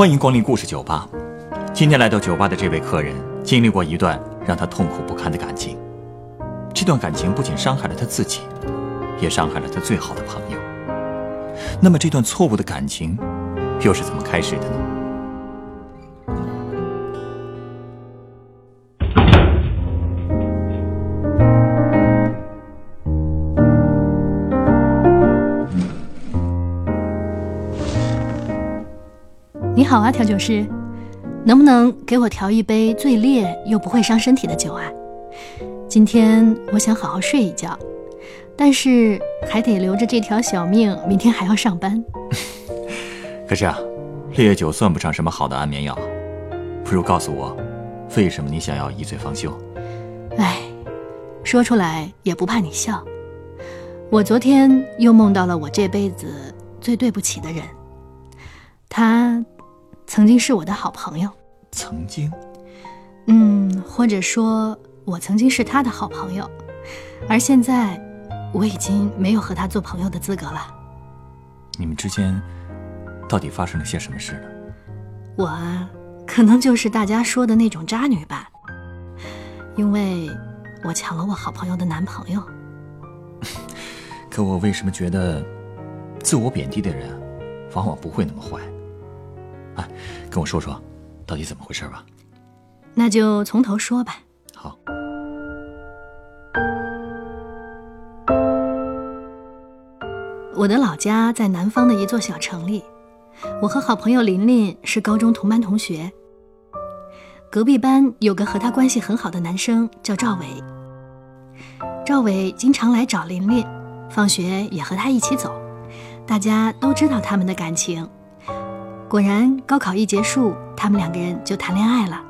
欢迎光临故事酒吧。今天来到酒吧的这位客人，经历过一段让他痛苦不堪的感情。这段感情不仅伤害了他自己，也伤害了他最好的朋友。那么，这段错误的感情又是怎么开始的呢？好啊，调酒师，能不能给我调一杯最烈又不会伤身体的酒啊？今天我想好好睡一觉，但是还得留着这条小命，明天还要上班。可是啊，烈酒算不上什么好的安眠药，不如告诉我，为什么你想要一醉方休？唉，说出来也不怕你笑。我昨天又梦到了我这辈子最对不起的人，他。曾经是我的好朋友，曾经，嗯，或者说，我曾经是他的好朋友，而现在，我已经没有和他做朋友的资格了。你们之间到底发生了些什么事呢？我可能就是大家说的那种渣女吧，因为我抢了我好朋友的男朋友。可我为什么觉得，自我贬低的人，往往不会那么坏？跟我说说，到底怎么回事吧？那就从头说吧。好。我的老家在南方的一座小城里，我和好朋友琳琳是高中同班同学。隔壁班有个和她关系很好的男生叫赵伟，赵伟经常来找琳琳，放学也和她一起走，大家都知道他们的感情。果然，高考一结束，他们两个人就谈恋爱了。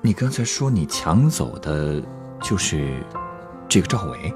你刚才说你抢走的，就是这个赵伟。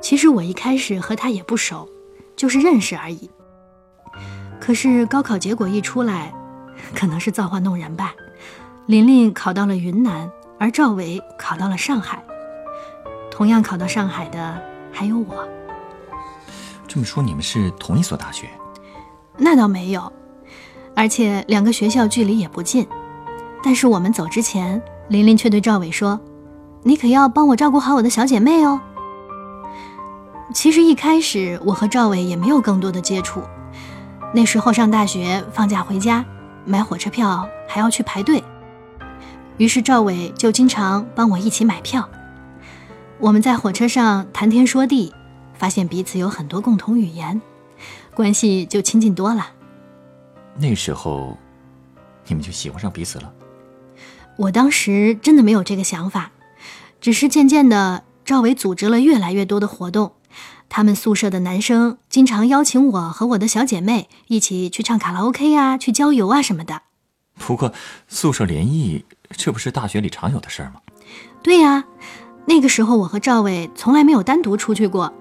其实我一开始和他也不熟，就是认识而已。可是高考结果一出来，可能是造化弄人吧，琳琳考到了云南，而赵伟考到了上海。同样考到上海的还有我。这么说，你们是同一所大学？那倒没有，而且两个学校距离也不近。但是我们走之前，琳琳却对赵伟说：“你可要帮我照顾好我的小姐妹哦。”其实一开始我和赵伟也没有更多的接触。那时候上大学，放假回家买火车票还要去排队，于是赵伟就经常帮我一起买票。我们在火车上谈天说地，发现彼此有很多共同语言。关系就亲近多了。那时候，你们就喜欢上彼此了。我当时真的没有这个想法，只是渐渐的，赵伟组织了越来越多的活动。他们宿舍的男生经常邀请我和我的小姐妹一起去唱卡拉 OK 啊，去郊游啊什么的。不过，宿舍联谊这不是大学里常有的事儿吗？对呀，那个时候我和赵伟从来没有单独出去过，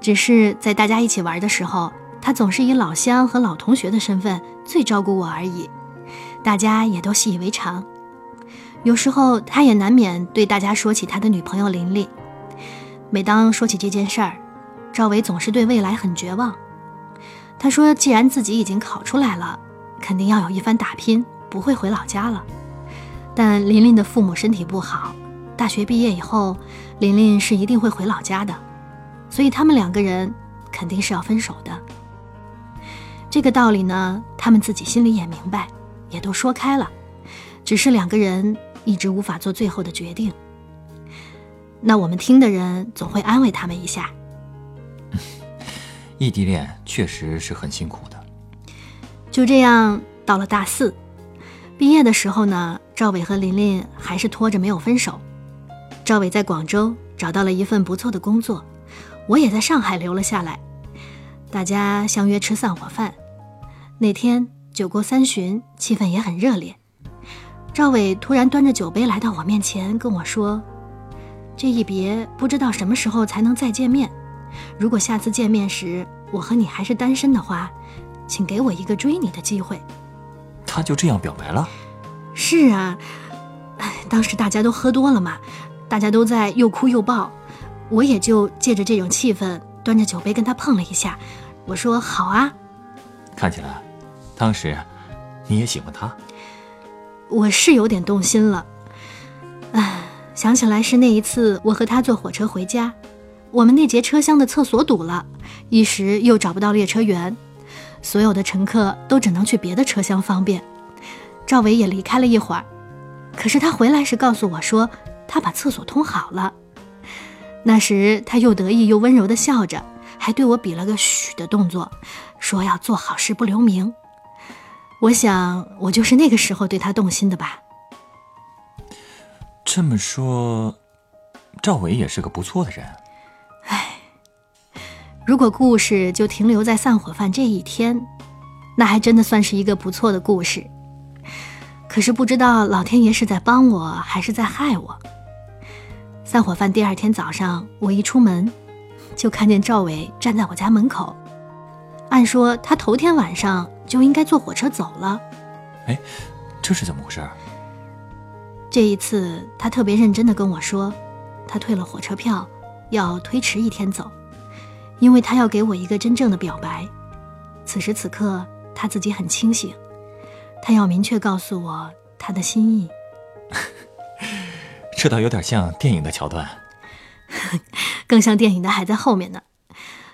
只是在大家一起玩的时候。他总是以老乡和老同学的身份最照顾我而已，大家也都习以为常。有时候他也难免对大家说起他的女朋友琳琳。每当说起这件事儿，赵伟总是对未来很绝望。他说：“既然自己已经考出来了，肯定要有一番打拼，不会回老家了。”但琳琳的父母身体不好，大学毕业以后，琳琳是一定会回老家的，所以他们两个人肯定是要分手的。这个道理呢，他们自己心里也明白，也都说开了，只是两个人一直无法做最后的决定。那我们听的人总会安慰他们一下。异地恋确实是很辛苦的。就这样，到了大四，毕业的时候呢，赵伟和琳琳还是拖着没有分手。赵伟在广州找到了一份不错的工作，我也在上海留了下来，大家相约吃散伙饭。那天酒过三巡，气氛也很热烈。赵伟突然端着酒杯来到我面前，跟我说：“这一别不知道什么时候才能再见面。如果下次见面时我和你还是单身的话，请给我一个追你的机会。”他就这样表白了？是啊，当时大家都喝多了嘛，大家都在又哭又抱，我也就借着这种气氛，端着酒杯跟他碰了一下。我说：“好啊。”看起来。当时你也喜欢他？我是有点动心了。唉，想起来是那一次我和他坐火车回家，我们那节车厢的厕所堵了，一时又找不到列车员，所有的乘客都只能去别的车厢方便。赵伟也离开了一会儿，可是他回来时告诉我说，他把厕所通好了。那时他又得意又温柔地笑着，还对我比了个嘘的动作，说要做好事不留名。我想，我就是那个时候对他动心的吧。这么说，赵伟也是个不错的人。唉，如果故事就停留在散伙饭这一天，那还真的算是一个不错的故事。可是不知道老天爷是在帮我还是在害我。散伙饭第二天早上，我一出门，就看见赵伟站在我家门口。按说他头天晚上就应该坐火车走了。哎，这是怎么回事？这一次他特别认真的跟我说，他退了火车票，要推迟一天走，因为他要给我一个真正的表白。此时此刻他自己很清醒，他要明确告诉我他的心意。这倒有点像电影的桥段，更像电影的还在后面呢。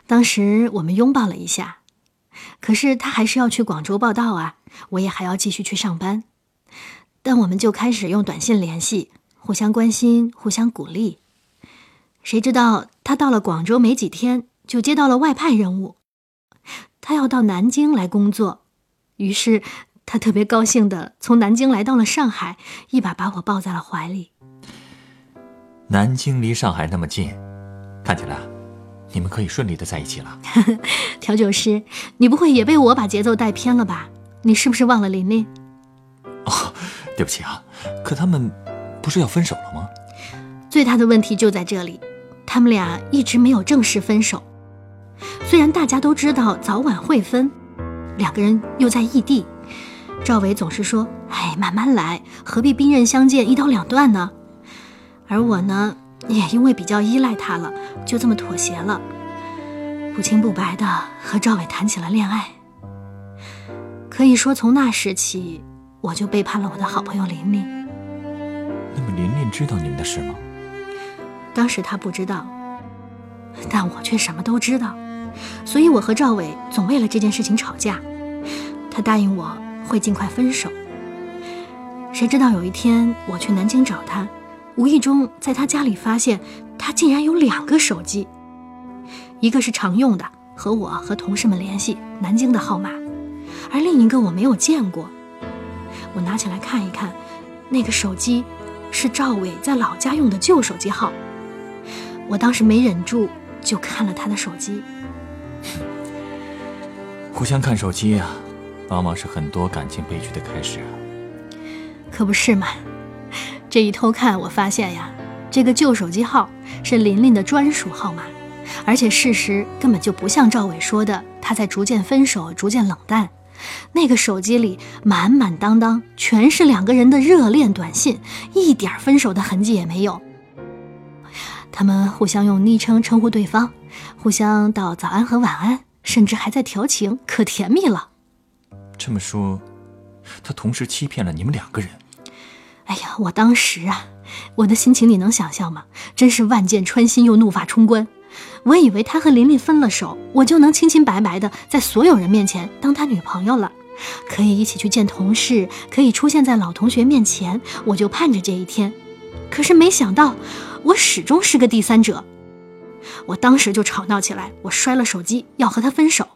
当时我们拥抱了一下，可是他还是要去广州报道啊，我也还要继续去上班。但我们就开始用短信联系，互相关心，互相鼓励。谁知道他到了广州没几天，就接到了外派任务，他要到南京来工作。于是他特别高兴的从南京来到了上海，一把把我抱在了怀里。南京离上海那么近，看起来你们可以顺利的在一起了。调酒师，你不会也被我把节奏带偏了吧？你是不是忘了琳琳？哦，对不起啊，可他们不是要分手了吗？最大的问题就在这里，他们俩一直没有正式分手。虽然大家都知道早晚会分，两个人又在异地，赵伟总是说：“哎，慢慢来，何必兵刃相见一刀两断呢？”而我呢，也因为比较依赖他了，就这么妥协了，不清不白的和赵伟谈起了恋爱。可以说，从那时起，我就背叛了我的好朋友琳琳。那么，琳琳知道你们的事吗？当时她不知道，但我却什么都知道，所以我和赵伟总为了这件事情吵架。他答应我会尽快分手。谁知道有一天我去南京找他。无意中在他家里发现，他竟然有两个手机，一个是常用的，和我和同事们联系南京的号码，而另一个我没有见过。我拿起来看一看，那个手机是赵伟在老家用的旧手机号。我当时没忍住，就看了他的手机。互相看手机啊，往往是很多感情悲剧的开始啊。可不是嘛。这一偷看，我发现呀，这个旧手机号是琳琳的专属号码，而且事实根本就不像赵伟说的，他在逐渐分手，逐渐冷淡。那个手机里满满当当全是两个人的热恋短信，一点分手的痕迹也没有。他们互相用昵称称呼对方，互相道早安和晚安，甚至还在调情，可甜蜜了。这么说，他同时欺骗了你们两个人。哎呀，我当时啊，我的心情你能想象吗？真是万箭穿心又怒发冲冠。我以为他和琳琳分了手，我就能清清白白的在所有人面前当他女朋友了，可以一起去见同事，可以出现在老同学面前，我就盼着这一天。可是没想到，我始终是个第三者。我当时就吵闹起来，我摔了手机，要和他分手，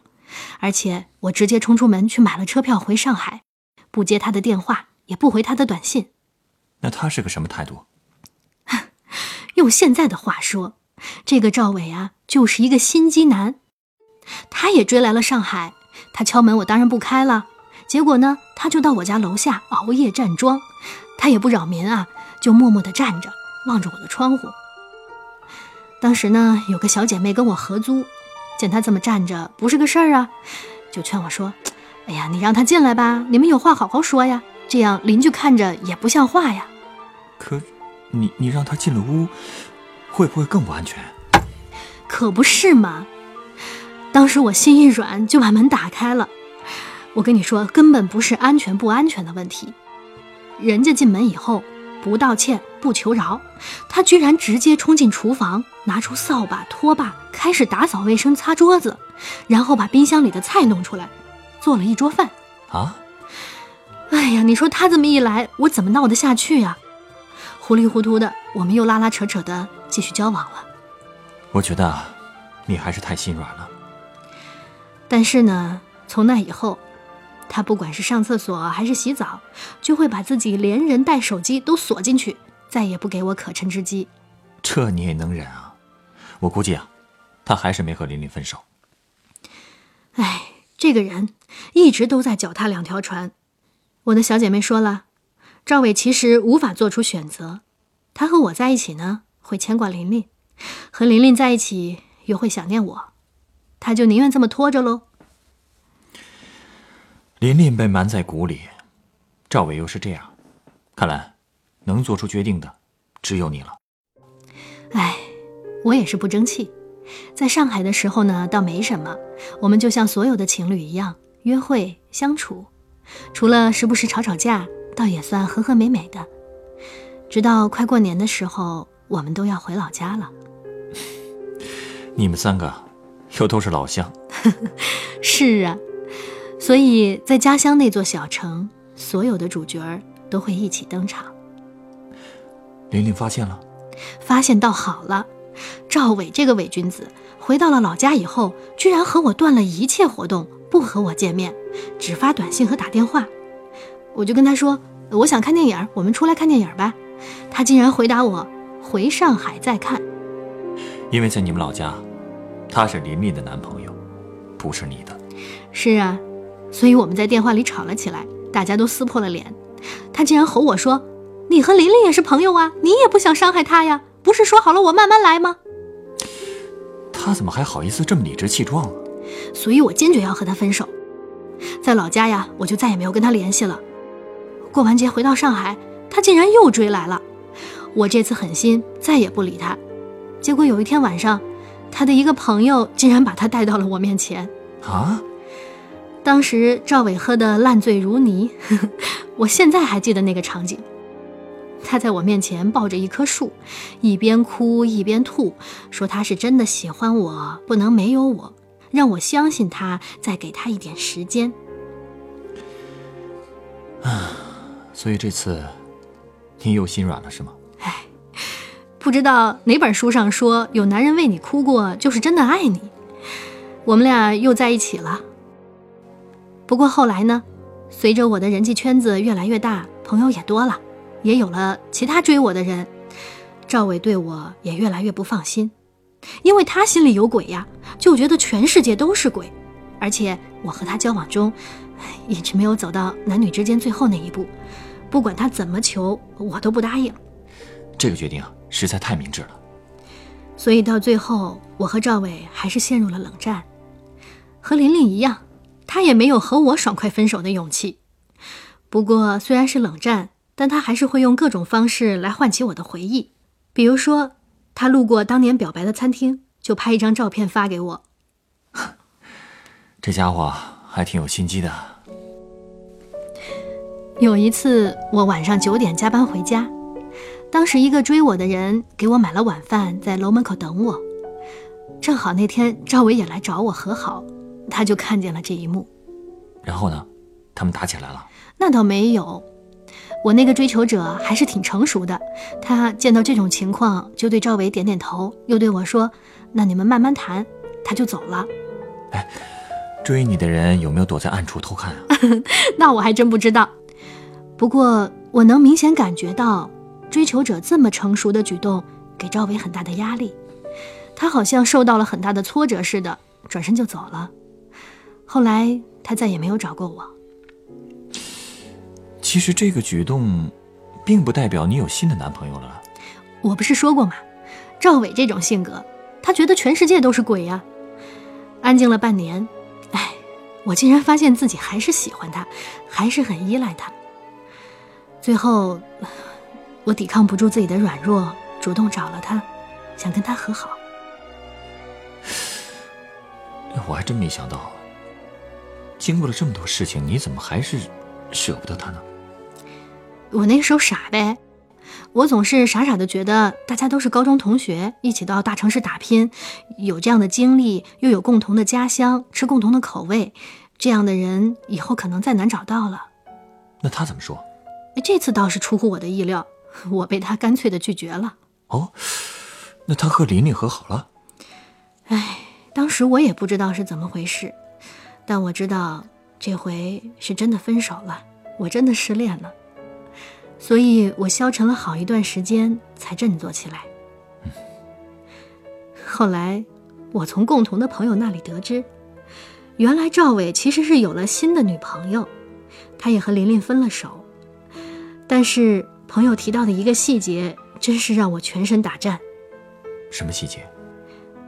而且我直接冲出门去买了车票回上海，不接他的电话，也不回他的短信。那他是个什么态度？用现在的话说，这个赵伟啊，就是一个心机男。他也追来了上海，他敲门，我当然不开了。结果呢，他就到我家楼下熬夜站桩，他也不扰民啊，就默默地站着，望着我的窗户。当时呢，有个小姐妹跟我合租，见他这么站着不是个事儿啊，就劝我说：“哎呀，你让他进来吧，你们有话好好说呀，这样邻居看着也不像话呀。”可，你你让他进了屋，会不会更不安全？可不是嘛！当时我心一软，就把门打开了。我跟你说，根本不是安全不安全的问题。人家进门以后不道歉不求饶，他居然直接冲进厨房，拿出扫把拖把，开始打扫卫生、擦桌子，然后把冰箱里的菜弄出来，做了一桌饭。啊！哎呀，你说他这么一来，我怎么闹得下去呀？糊里糊涂的，我们又拉拉扯扯的继续交往了。我觉得，你还是太心软了。但是呢，从那以后，他不管是上厕所还是洗澡，就会把自己连人带手机都锁进去，再也不给我可乘之机。这你也能忍啊？我估计啊，他还是没和琳琳分手。哎，这个人一直都在脚踏两条船。我的小姐妹说了，赵伟其实无法做出选择。他和我在一起呢，会牵挂琳琳；和琳琳在一起，又会想念我。他就宁愿这么拖着喽。琳琳被瞒在鼓里，赵伟又是这样，看来能做出决定的只有你了。哎，我也是不争气。在上海的时候呢，倒没什么，我们就像所有的情侣一样约会相处，除了时不时吵吵架，倒也算和和美美的。直到快过年的时候，我们都要回老家了。你们三个。又都是老乡，是啊，所以在家乡那座小城，所有的主角儿都会一起登场。玲玲发现了，发现倒好了。赵伟这个伪君子，回到了老家以后，居然和我断了一切活动，不和我见面，只发短信和打电话。我就跟他说，我想看电影，我们出来看电影吧。他竟然回答我，回上海再看。因为在你们老家。他是林林的男朋友，不是你的。是啊，所以我们在电话里吵了起来，大家都撕破了脸。他竟然吼我说：“你和琳琳也是朋友啊，你也不想伤害她呀？不是说好了我慢慢来吗？”他怎么还好意思这么理直气壮啊？所以我坚决要和他分手。在老家呀，我就再也没有跟他联系了。过完节回到上海，他竟然又追来了。我这次狠心再也不理他。结果有一天晚上。他的一个朋友竟然把他带到了我面前啊！当时赵伟喝得烂醉如泥，我现在还记得那个场景。他在我面前抱着一棵树，一边哭一边吐，说他是真的喜欢我，不能没有我，让我相信他，再给他一点时间。啊，所以这次你又心软了是吗？哎不知道哪本书上说，有男人为你哭过，就是真的爱你。我们俩又在一起了。不过后来呢，随着我的人际圈子越来越大，朋友也多了，也有了其他追我的人，赵伟对我也越来越不放心，因为他心里有鬼呀，就觉得全世界都是鬼。而且我和他交往中，一直没有走到男女之间最后那一步，不管他怎么求，我都不答应。这个决定啊。实在太明智了，所以到最后，我和赵伟还是陷入了冷战。和琳琳一样，他也没有和我爽快分手的勇气。不过虽然是冷战，但他还是会用各种方式来唤起我的回忆。比如说，他路过当年表白的餐厅，就拍一张照片发给我。这家伙还挺有心机的。有一次，我晚上九点加班回家。当时一个追我的人给我买了晚饭，在楼门口等我。正好那天赵伟也来找我和好，他就看见了这一幕。然后呢，他们打起来了？那倒没有。我那个追求者还是挺成熟的，他见到这种情况就对赵伟点点头，又对我说：“那你们慢慢谈。”他就走了。哎，追你的人有没有躲在暗处偷看啊？那我还真不知道。不过我能明显感觉到。追求者这么成熟的举动，给赵伟很大的压力，他好像受到了很大的挫折似的，转身就走了。后来他再也没有找过我。其实这个举动，并不代表你有新的男朋友了。我不是说过吗？赵伟这种性格，他觉得全世界都是鬼呀。安静了半年，哎，我竟然发现自己还是喜欢他，还是很依赖他。最后。我抵抗不住自己的软弱，主动找了他，想跟他和好。我还真没想到，经过了这么多事情，你怎么还是舍不得他呢？我那个时候傻呗，我总是傻傻的觉得大家都是高中同学，一起到大城市打拼，有这样的经历，又有共同的家乡，吃共同的口味，这样的人以后可能再难找到了。那他怎么说？这次倒是出乎我的意料，我被他干脆的拒绝了。哦，那他和琳琳和好了？哎，当时我也不知道是怎么回事，但我知道这回是真的分手了，我真的失恋了，所以我消沉了好一段时间才振作起来。后来，我从共同的朋友那里得知，原来赵伟其实是有了新的女朋友，他也和琳琳分了手。但是朋友提到的一个细节，真是让我全身打颤。什么细节？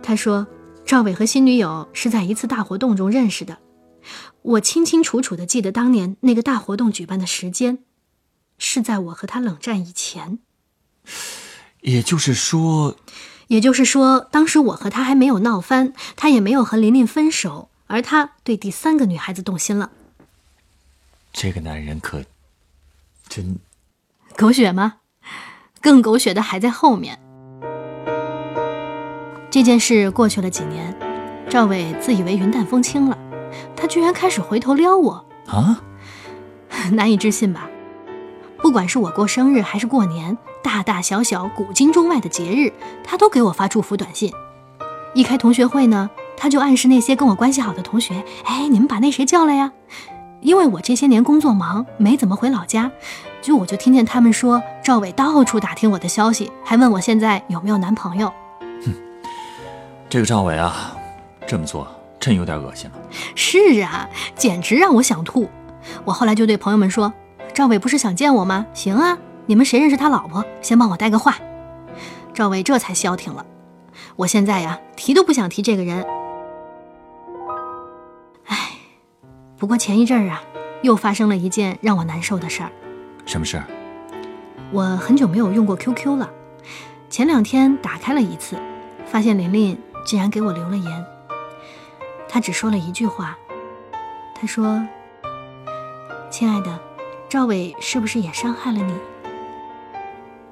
他说，赵伟和新女友是在一次大活动中认识的。我清清楚楚的记得当年那个大活动举办的时间，是在我和他冷战以前。也就是说，也就是说，当时我和他还没有闹翻，他也没有和琳琳分手，而他对第三个女孩子动心了。这个男人可真狗血吗？更狗血的还在后面。这件事过去了几年，赵伟自以为云淡风轻了，他居然开始回头撩我啊！难以置信吧？不管是我过生日还是过年，大大小小、古今中外的节日，他都给我发祝福短信。一开同学会呢，他就暗示那些跟我关系好的同学：“哎，你们把那谁叫来呀？”因为我这些年工作忙，没怎么回老家，就我就听见他们说赵伟到处打听我的消息，还问我现在有没有男朋友。哼这个赵伟啊，这么做真有点恶心了。是啊，简直让我想吐。我后来就对朋友们说：“赵伟不是想见我吗？行啊，你们谁认识他老婆，先帮我带个话。”赵伟这才消停了。我现在呀，提都不想提这个人。不过前一阵儿啊，又发生了一件让我难受的事儿。什么事儿？我很久没有用过 QQ 了，前两天打开了一次，发现琳琳。竟然给我留了言。她只说了一句话，她说：“亲爱的，赵伟是不是也伤害了你？”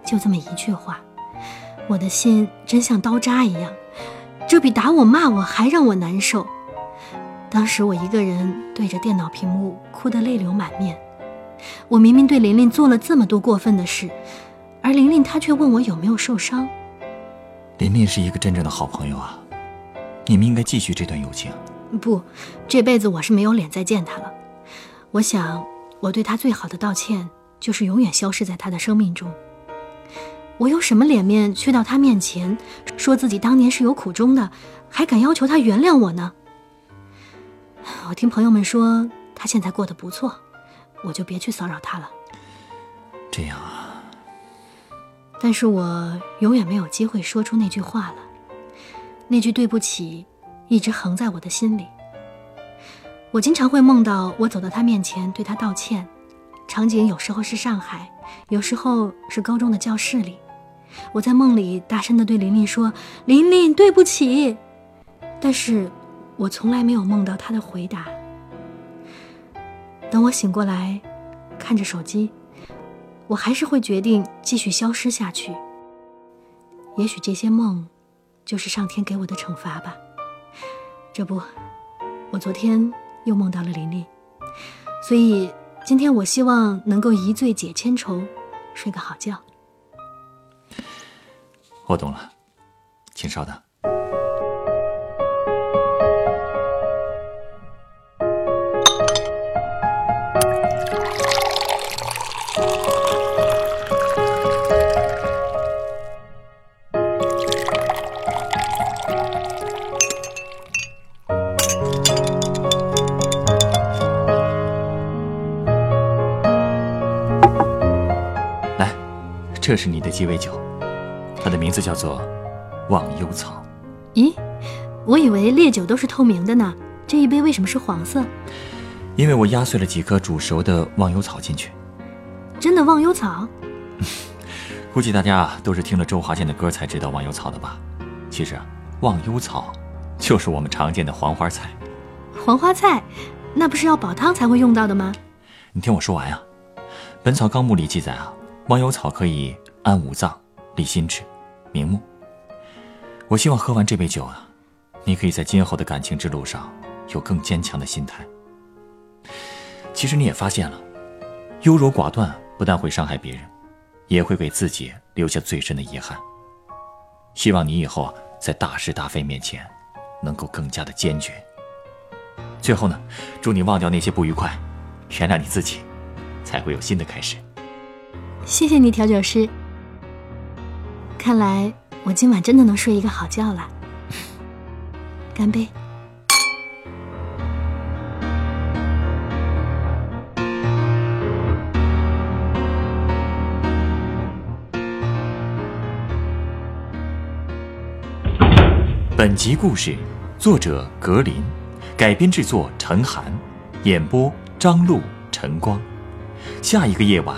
就这么一句话，我的心真像刀扎一样，这比打我骂我还让我难受。当时我一个人对着电脑屏幕哭得泪流满面。我明明对琳琳做了这么多过分的事，而琳琳她却问我有没有受伤。琳琳是一个真正的好朋友啊。你们应该继续这段友情。不，这辈子我是没有脸再见她了。我想，我对她最好的道歉就是永远消失在她的生命中。我有什么脸面去到她面前，说自己当年是有苦衷的，还敢要求她原谅我呢？我听朋友们说他现在过得不错，我就别去骚扰他了。这样啊。但是我永远没有机会说出那句话了。那句对不起，一直横在我的心里。我经常会梦到我走到他面前对他道歉，场景有时候是上海，有时候是高中的教室里。我在梦里大声地对琳琳说：“琳琳，对不起。”但是，我从来没有梦到他的回答。等我醒过来，看着手机，我还是会决定继续消失下去。也许这些梦。就是上天给我的惩罚吧。这不，我昨天又梦到了琳琳，所以今天我希望能够一醉解千愁，睡个好觉。我懂了，请稍等。这是你的鸡尾酒，它的名字叫做忘忧草。咦，我以为烈酒都是透明的呢，这一杯为什么是黄色？因为我压碎了几颗煮熟的忘忧草进去。真的忘忧草？估计大家都是听了周华健的歌才知道忘忧草的吧？其实啊，忘忧草就是我们常见的黄花菜。黄花菜，那不是要煲汤才会用到的吗？你听我说完啊，《本草纲目》里记载啊，忘忧草可以安五脏、利心智、明目。我希望喝完这杯酒啊，你可以在今后的感情之路上有更坚强的心态。其实你也发现了，优柔寡断不但会伤害别人，也会给自己留下最深的遗憾。希望你以后，在大是大非面前，能够更加的坚决。最后呢，祝你忘掉那些不愉快，原谅你自己，才会有新的开始。谢谢你，调酒师。看来我今晚真的能睡一个好觉了。干杯！本集故事，作者格林。改编制作陈寒，演播张璐、晨光。下一个夜晚，